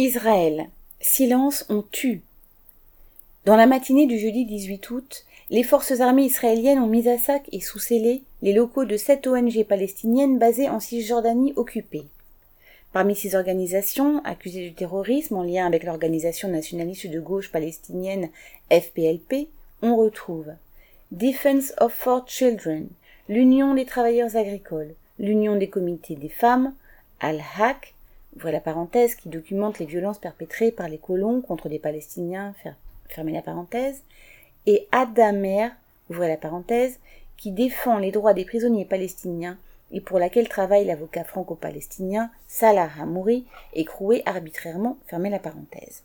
Israël. Silence, on tue. Dans la matinée du jeudi 18 août, les forces armées israéliennes ont mis à sac et sous scellé les locaux de sept ONG palestiniennes basées en Cisjordanie occupée. Parmi ces organisations, accusées de terrorisme en lien avec l'organisation nationaliste de gauche palestinienne FPLP, on retrouve Defense of Four Children, l'Union des travailleurs agricoles, l'Union des comités des femmes, Al-Haq, la parenthèse, qui documente les violences perpétrées par les colons contre les Palestiniens, fermez la parenthèse, et Adamer, ouvrez la parenthèse, qui défend les droits des prisonniers palestiniens et pour laquelle travaille l'avocat franco-palestinien Salah Hamouri, écroué arbitrairement, fermez la parenthèse.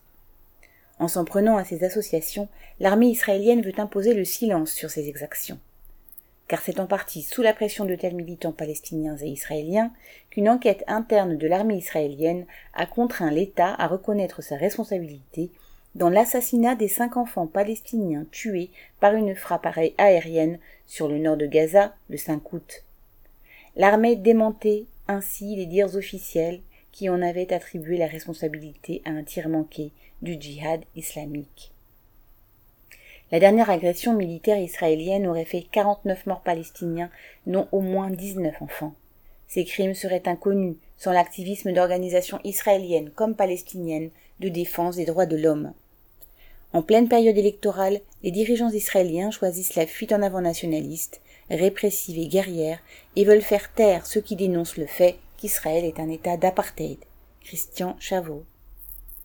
En s'en prenant à ces associations, l'armée israélienne veut imposer le silence sur ces exactions. Car c'est en partie sous la pression de tels militants palestiniens et israéliens qu'une enquête interne de l'armée israélienne a contraint l'État à reconnaître sa responsabilité dans l'assassinat des cinq enfants palestiniens tués par une frappe aérienne sur le nord de Gaza le 5 août. L'armée démentait ainsi les dires officiels qui en avaient attribué la responsabilité à un tir manqué du djihad islamique. La dernière agression militaire israélienne aurait fait 49 morts palestiniens, dont au moins 19 enfants. Ces crimes seraient inconnus sans l'activisme d'organisations israéliennes comme palestiniennes de défense des droits de l'homme. En pleine période électorale, les dirigeants israéliens choisissent la fuite en avant nationaliste, répressive et guerrière, et veulent faire taire ceux qui dénoncent le fait qu'Israël est un État d'apartheid. Christian Chavot.